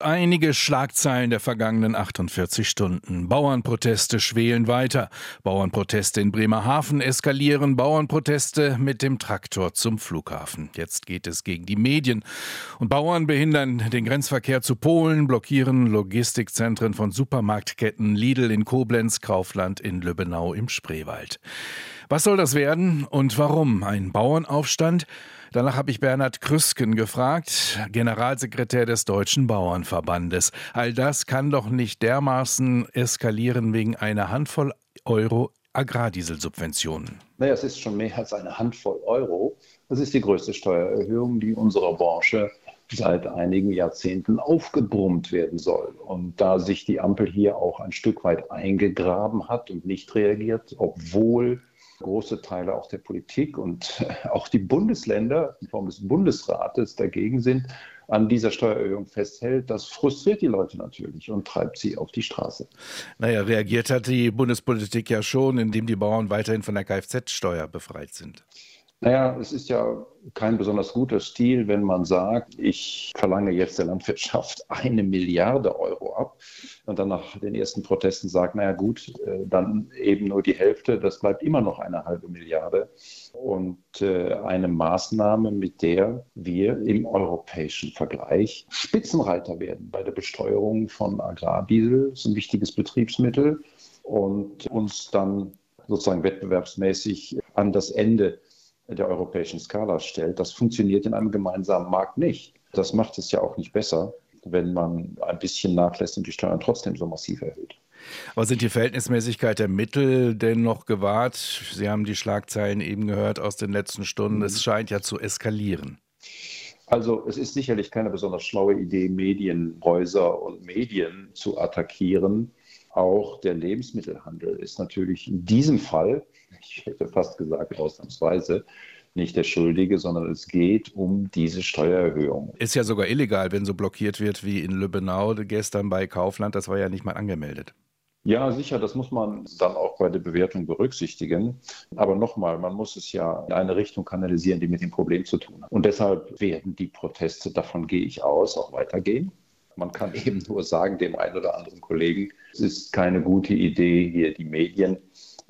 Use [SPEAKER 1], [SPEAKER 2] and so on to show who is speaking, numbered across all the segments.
[SPEAKER 1] Einige Schlagzeilen der vergangenen 48 Stunden. Bauernproteste schwelen weiter. Bauernproteste in Bremerhaven eskalieren. Bauernproteste mit dem Traktor zum Flughafen. Jetzt geht es gegen die Medien. Und Bauern behindern den Grenzverkehr zu Polen, blockieren Logistikzentren von Supermarktketten Lidl in Koblenz, Kaufland in Lübbenau im Spreewald. Was soll das werden und warum? Ein Bauernaufstand? Danach habe ich Bernhard Krüsken gefragt, Generalsekretär des Deutschen Bauernverbandes. All das kann doch nicht dermaßen eskalieren wegen einer Handvoll Euro Agrardieselsubventionen.
[SPEAKER 2] Naja, es ist schon mehr als eine Handvoll Euro. Das ist die größte Steuererhöhung, die unserer Branche seit einigen Jahrzehnten aufgebrummt werden soll. Und da sich die Ampel hier auch ein Stück weit eingegraben hat und nicht reagiert, obwohl große Teile auch der Politik und auch die Bundesländer in Form des Bundesrates dagegen sind, an dieser Steuererhöhung festhält, das frustriert die Leute natürlich und treibt sie auf die Straße.
[SPEAKER 1] Naja, reagiert hat die Bundespolitik ja schon, indem die Bauern weiterhin von der Kfz-Steuer befreit sind.
[SPEAKER 2] Naja, es ist ja kein besonders guter Stil, wenn man sagt, ich verlange jetzt der Landwirtschaft eine Milliarde Euro ab und dann nach den ersten Protesten sagt, naja gut, äh, dann eben nur die Hälfte, das bleibt immer noch eine halbe Milliarde. Und äh, eine Maßnahme, mit der wir im europäischen Vergleich Spitzenreiter werden bei der Besteuerung von Agrardiesel, das ist ein wichtiges Betriebsmittel und uns dann sozusagen wettbewerbsmäßig an das Ende der europäischen Skala stellt. Das funktioniert in einem gemeinsamen Markt nicht. Das macht es ja auch nicht besser, wenn man ein bisschen nachlässt und die Steuern trotzdem so massiv erhöht.
[SPEAKER 1] Aber sind die Verhältnismäßigkeit der Mittel denn noch gewahrt? Sie haben die Schlagzeilen eben gehört aus den letzten Stunden. Es scheint ja zu eskalieren.
[SPEAKER 2] Also es ist sicherlich keine besonders schlaue Idee, Medienhäuser und Medien zu attackieren. Auch der Lebensmittelhandel ist natürlich in diesem Fall ich hätte fast gesagt ausnahmsweise, nicht der Schuldige, sondern es geht um diese Steuererhöhung.
[SPEAKER 1] Ist ja sogar illegal, wenn so blockiert wird wie in Lübbenau gestern bei Kaufland. Das war ja nicht mal angemeldet.
[SPEAKER 2] Ja, sicher, das muss man dann auch bei der Bewertung berücksichtigen. Aber nochmal, man muss es ja in eine Richtung kanalisieren, die mit dem Problem zu tun hat. Und deshalb werden die Proteste, davon gehe ich aus, auch weitergehen. Man kann eben nur sagen, dem einen oder anderen Kollegen, es ist keine gute Idee, hier die Medien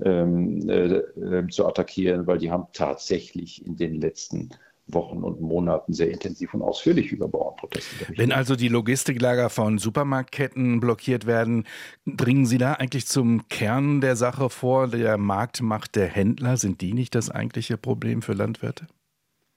[SPEAKER 2] ähm, äh, äh, zu attackieren, weil die haben tatsächlich in den letzten Wochen und Monaten sehr intensiv und ausführlich über Bauernproteste
[SPEAKER 1] berichtet. Wenn also die Logistiklager von Supermarktketten blockiert werden, dringen Sie da eigentlich zum Kern der Sache vor? Der Marktmacht der Händler, sind die nicht das eigentliche Problem für Landwirte?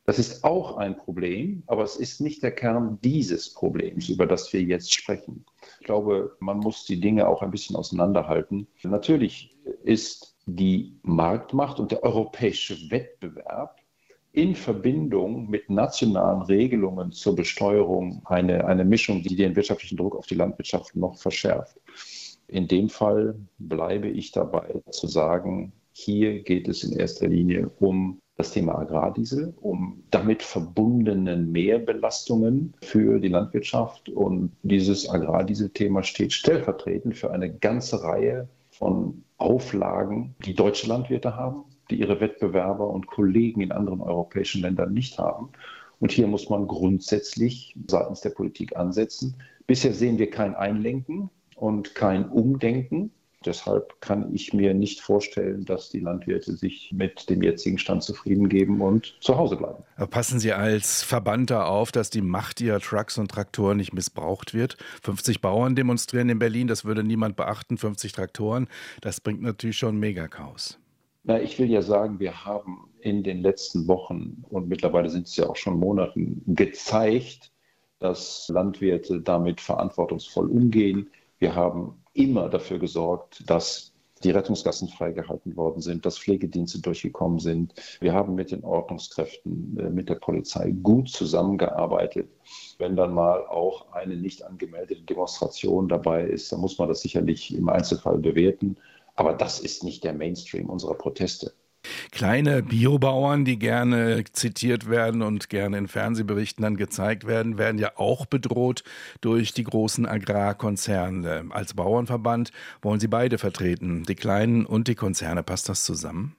[SPEAKER 2] Das ist auch ein Problem, aber es ist nicht der Kern dieses Problems, über das wir jetzt sprechen. Ich glaube, man muss die Dinge auch ein bisschen auseinanderhalten. Natürlich ist die Marktmacht und der europäische Wettbewerb in Verbindung mit nationalen Regelungen zur Besteuerung eine, eine Mischung, die den wirtschaftlichen Druck auf die Landwirtschaft noch verschärft. In dem Fall bleibe ich dabei zu sagen, hier geht es in erster Linie um das Thema Agrardiesel, um damit verbundenen Mehrbelastungen für die Landwirtschaft. Und dieses Agrardiesel-Thema steht stellvertretend für eine ganze Reihe von Auflagen, die deutsche Landwirte haben, die ihre Wettbewerber und Kollegen in anderen europäischen Ländern nicht haben. Und hier muss man grundsätzlich seitens der Politik ansetzen. Bisher sehen wir kein Einlenken und kein Umdenken. Deshalb kann ich mir nicht vorstellen, dass die Landwirte sich mit dem jetzigen Stand zufrieden geben und zu Hause bleiben.
[SPEAKER 1] Passen Sie als Verband auf, dass die Macht Ihrer Trucks und Traktoren nicht missbraucht wird? 50 Bauern demonstrieren in Berlin, das würde niemand beachten, 50 Traktoren. Das bringt natürlich schon Megakaus.
[SPEAKER 2] Na, ich will ja sagen, wir haben in den letzten Wochen und mittlerweile sind es ja auch schon Monaten gezeigt, dass Landwirte damit verantwortungsvoll umgehen. Wir haben immer dafür gesorgt, dass die Rettungsgassen freigehalten worden sind, dass Pflegedienste durchgekommen sind. Wir haben mit den Ordnungskräften, äh, mit der Polizei gut zusammengearbeitet. Wenn dann mal auch eine nicht angemeldete Demonstration dabei ist, dann muss man das sicherlich im Einzelfall bewerten. Aber das ist nicht der Mainstream unserer Proteste.
[SPEAKER 1] Kleine Biobauern, die gerne zitiert werden und gerne in Fernsehberichten dann gezeigt werden, werden ja auch bedroht durch die großen Agrarkonzerne. Als Bauernverband wollen Sie beide vertreten, die Kleinen und die Konzerne. Passt das zusammen?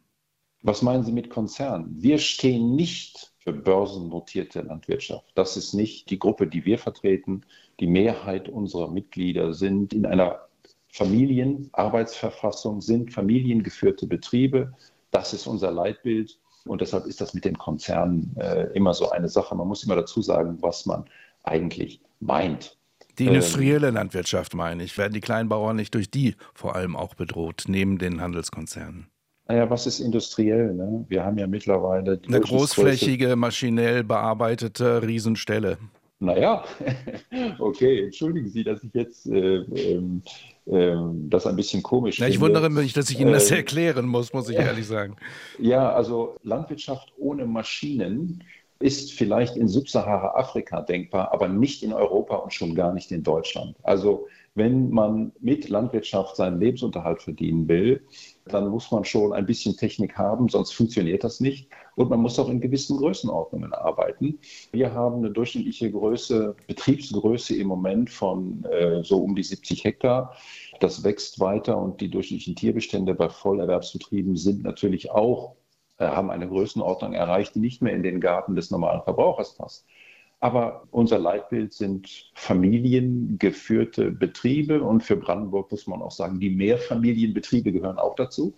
[SPEAKER 2] Was meinen Sie mit Konzernen? Wir stehen nicht für börsennotierte Landwirtschaft. Das ist nicht die Gruppe, die wir vertreten. Die Mehrheit unserer Mitglieder sind in einer Familienarbeitsverfassung, sind familiengeführte Betriebe. Das ist unser Leitbild. Und deshalb ist das mit den Konzernen äh, immer so eine Sache. Man muss immer dazu sagen, was man eigentlich meint.
[SPEAKER 1] Die industrielle ähm, Landwirtschaft meine ich. Werden die Kleinbauern nicht durch die vor allem auch bedroht, neben den Handelskonzernen?
[SPEAKER 2] Naja, was ist industriell? Ne? Wir haben ja mittlerweile
[SPEAKER 1] eine großflächige, maschinell bearbeitete Riesenstelle.
[SPEAKER 2] Naja, okay, entschuldigen Sie, dass ich jetzt äh, ähm, äh, das ein bisschen komisch
[SPEAKER 1] finde.
[SPEAKER 2] Ich
[SPEAKER 1] wundere mich, dass ich Ihnen das äh, erklären muss, muss ich ehrlich sagen.
[SPEAKER 2] Ja, also Landwirtschaft ohne Maschinen ist vielleicht in Subsahara-Afrika denkbar, aber nicht in Europa und schon gar nicht in Deutschland. Also wenn man mit Landwirtschaft seinen Lebensunterhalt verdienen will, dann muss man schon ein bisschen Technik haben, sonst funktioniert das nicht. Und man muss auch in gewissen Größenordnungen arbeiten. Wir haben eine durchschnittliche Größe, Betriebsgröße im Moment von äh, so um die 70 Hektar. Das wächst weiter und die durchschnittlichen Tierbestände bei Vollerwerbsbetrieben sind natürlich auch äh, haben eine Größenordnung erreicht, die nicht mehr in den Garten des normalen Verbrauchers passt. Aber unser Leitbild sind familiengeführte Betriebe und für Brandenburg muss man auch sagen, die Mehrfamilienbetriebe gehören auch dazu,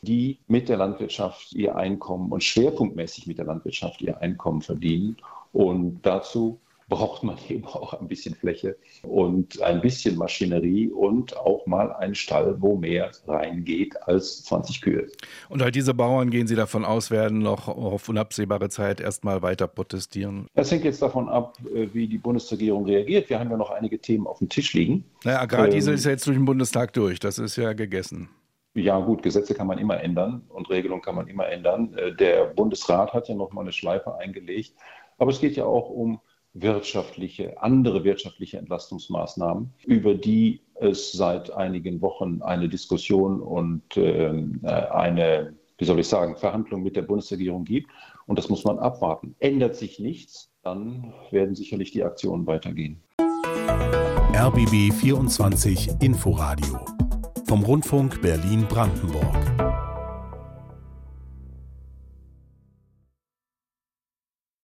[SPEAKER 2] die mit der Landwirtschaft ihr Einkommen und schwerpunktmäßig mit der Landwirtschaft ihr Einkommen verdienen. Und dazu braucht man eben auch ein bisschen Fläche und ein bisschen Maschinerie und auch mal einen Stall, wo mehr reingeht als 20 Kühe.
[SPEAKER 1] Und all diese Bauern, gehen Sie davon aus, werden noch auf unabsehbare Zeit erstmal weiter protestieren?
[SPEAKER 2] Das hängt jetzt davon ab, äh, wie die Bundesregierung reagiert. Wir haben ja noch einige Themen auf dem Tisch liegen.
[SPEAKER 1] Naja, Agrardiesel ähm, ist ja jetzt durch den Bundestag durch. Das ist ja gegessen.
[SPEAKER 2] Ja, gut, Gesetze kann man immer ändern und Regelungen kann man immer ändern. Äh, der Bundesrat hat ja noch mal eine Schleife eingelegt. Aber es geht ja auch um wirtschaftliche, andere wirtschaftliche Entlastungsmaßnahmen, über die es seit einigen Wochen eine Diskussion und äh, eine, wie soll ich sagen, Verhandlung mit der Bundesregierung gibt. Und das muss man abwarten. Ändert sich nichts, dann werden sicherlich die Aktionen weitergehen.
[SPEAKER 3] RBB 24 Inforadio vom Rundfunk Berlin-Brandenburg.